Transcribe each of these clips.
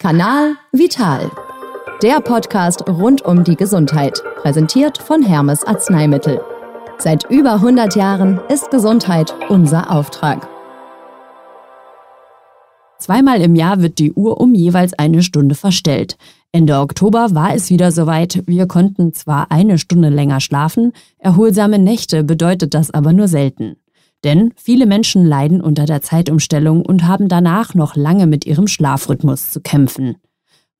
Kanal Vital. Der Podcast rund um die Gesundheit, präsentiert von Hermes Arzneimittel. Seit über 100 Jahren ist Gesundheit unser Auftrag. Zweimal im Jahr wird die Uhr um jeweils eine Stunde verstellt. Ende Oktober war es wieder soweit. Wir konnten zwar eine Stunde länger schlafen, erholsame Nächte bedeutet das aber nur selten. Denn viele Menschen leiden unter der Zeitumstellung und haben danach noch lange mit ihrem Schlafrhythmus zu kämpfen.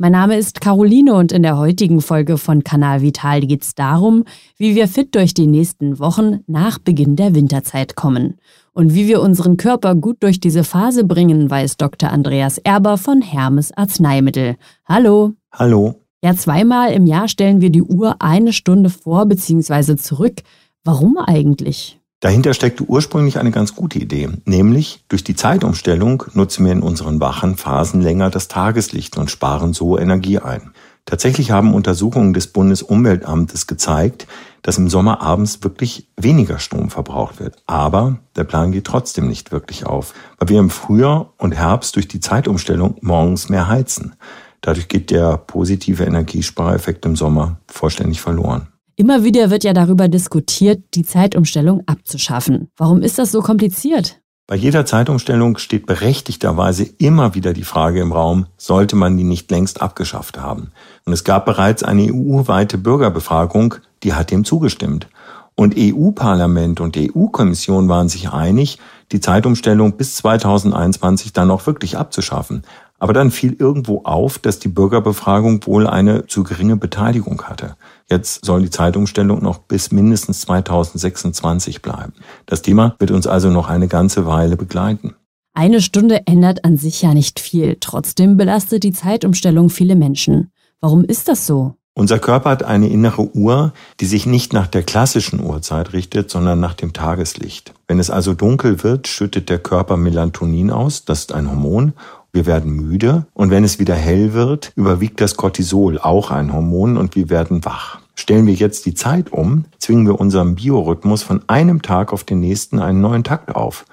Mein Name ist Caroline und in der heutigen Folge von Kanal Vital geht es darum, wie wir fit durch die nächsten Wochen nach Beginn der Winterzeit kommen. Und wie wir unseren Körper gut durch diese Phase bringen, weiß Dr. Andreas Erber von Hermes Arzneimittel. Hallo. Hallo. Ja, zweimal im Jahr stellen wir die Uhr eine Stunde vor bzw. zurück. Warum eigentlich? Dahinter steckte ursprünglich eine ganz gute Idee, nämlich durch die Zeitumstellung nutzen wir in unseren wachen Phasen länger das Tageslicht und sparen so Energie ein. Tatsächlich haben Untersuchungen des Bundesumweltamtes gezeigt, dass im Sommer abends wirklich weniger Strom verbraucht wird. Aber der Plan geht trotzdem nicht wirklich auf, weil wir im Frühjahr und Herbst durch die Zeitumstellung morgens mehr heizen. Dadurch geht der positive Energiespareffekt im Sommer vollständig verloren. Immer wieder wird ja darüber diskutiert, die Zeitumstellung abzuschaffen. Warum ist das so kompliziert? Bei jeder Zeitumstellung steht berechtigterweise immer wieder die Frage im Raum, sollte man die nicht längst abgeschafft haben? Und es gab bereits eine EU-weite Bürgerbefragung, die hat dem zugestimmt. Und EU-Parlament und EU-Kommission waren sich einig, die Zeitumstellung bis 2021 dann auch wirklich abzuschaffen. Aber dann fiel irgendwo auf, dass die Bürgerbefragung wohl eine zu geringe Beteiligung hatte. Jetzt soll die Zeitumstellung noch bis mindestens 2026 bleiben. Das Thema wird uns also noch eine ganze Weile begleiten. Eine Stunde ändert an sich ja nicht viel. Trotzdem belastet die Zeitumstellung viele Menschen. Warum ist das so? Unser Körper hat eine innere Uhr, die sich nicht nach der klassischen Uhrzeit richtet, sondern nach dem Tageslicht. Wenn es also dunkel wird, schüttet der Körper Melatonin aus, das ist ein Hormon, wir werden müde und wenn es wieder hell wird, überwiegt das Cortisol, auch ein Hormon, und wir werden wach. Stellen wir jetzt die Zeit um, zwingen wir unserem Biorhythmus von einem Tag auf den nächsten einen neuen Takt auf.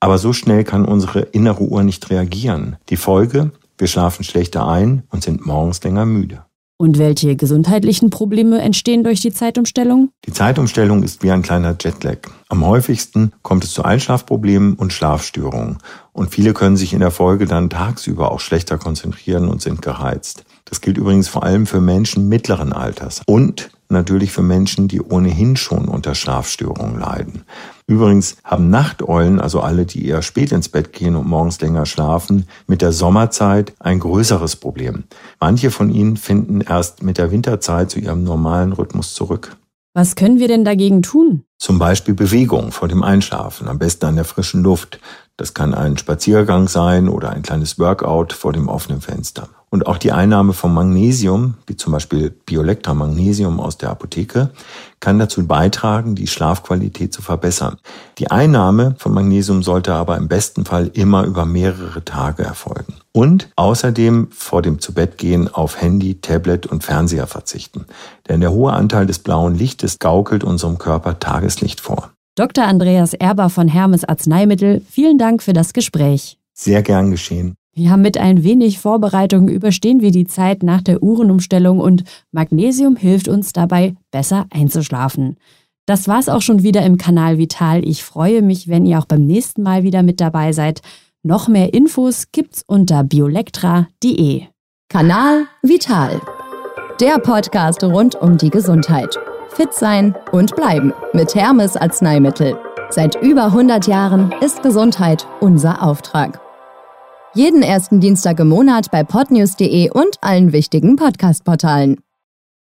Aber so schnell kann unsere innere Uhr nicht reagieren. Die Folge, wir schlafen schlechter ein und sind morgens länger müde. Und welche gesundheitlichen Probleme entstehen durch die Zeitumstellung? Die Zeitumstellung ist wie ein kleiner Jetlag. Am häufigsten kommt es zu Einschlafproblemen und Schlafstörungen. Und viele können sich in der Folge dann tagsüber auch schlechter konzentrieren und sind gereizt. Das gilt übrigens vor allem für Menschen mittleren Alters und natürlich für Menschen, die ohnehin schon unter Schlafstörungen leiden. Übrigens haben Nachteulen, also alle, die eher spät ins Bett gehen und morgens länger schlafen, mit der Sommerzeit ein größeres Problem. Manche von ihnen finden erst mit der Winterzeit zu ihrem normalen Rhythmus zurück. Was können wir denn dagegen tun? Zum Beispiel Bewegung vor dem Einschlafen, am besten an der frischen Luft. Das kann ein Spaziergang sein oder ein kleines Workout vor dem offenen Fenster. Und auch die Einnahme von Magnesium, wie zum Beispiel Biolectra Magnesium aus der Apotheke, kann dazu beitragen, die Schlafqualität zu verbessern. Die Einnahme von Magnesium sollte aber im besten Fall immer über mehrere Tage erfolgen. Und außerdem vor dem Zubettgehen auf Handy, Tablet und Fernseher verzichten. Denn der hohe Anteil des blauen Lichtes gaukelt unserem Körper Tageslicht vor. Dr. Andreas Erber von Hermes Arzneimittel, vielen Dank für das Gespräch. Sehr gern geschehen. Ja, mit ein wenig Vorbereitung überstehen wir die Zeit nach der Uhrenumstellung und Magnesium hilft uns dabei, besser einzuschlafen. Das war's auch schon wieder im Kanal Vital. Ich freue mich, wenn ihr auch beim nächsten Mal wieder mit dabei seid. Noch mehr Infos gibt's unter biolectra.de. Kanal Vital. Der Podcast rund um die Gesundheit. Fit sein und bleiben mit Hermes Arzneimittel. Seit über 100 Jahren ist Gesundheit unser Auftrag. Jeden ersten Dienstag im Monat bei podnews.de und allen wichtigen Podcast-Portalen.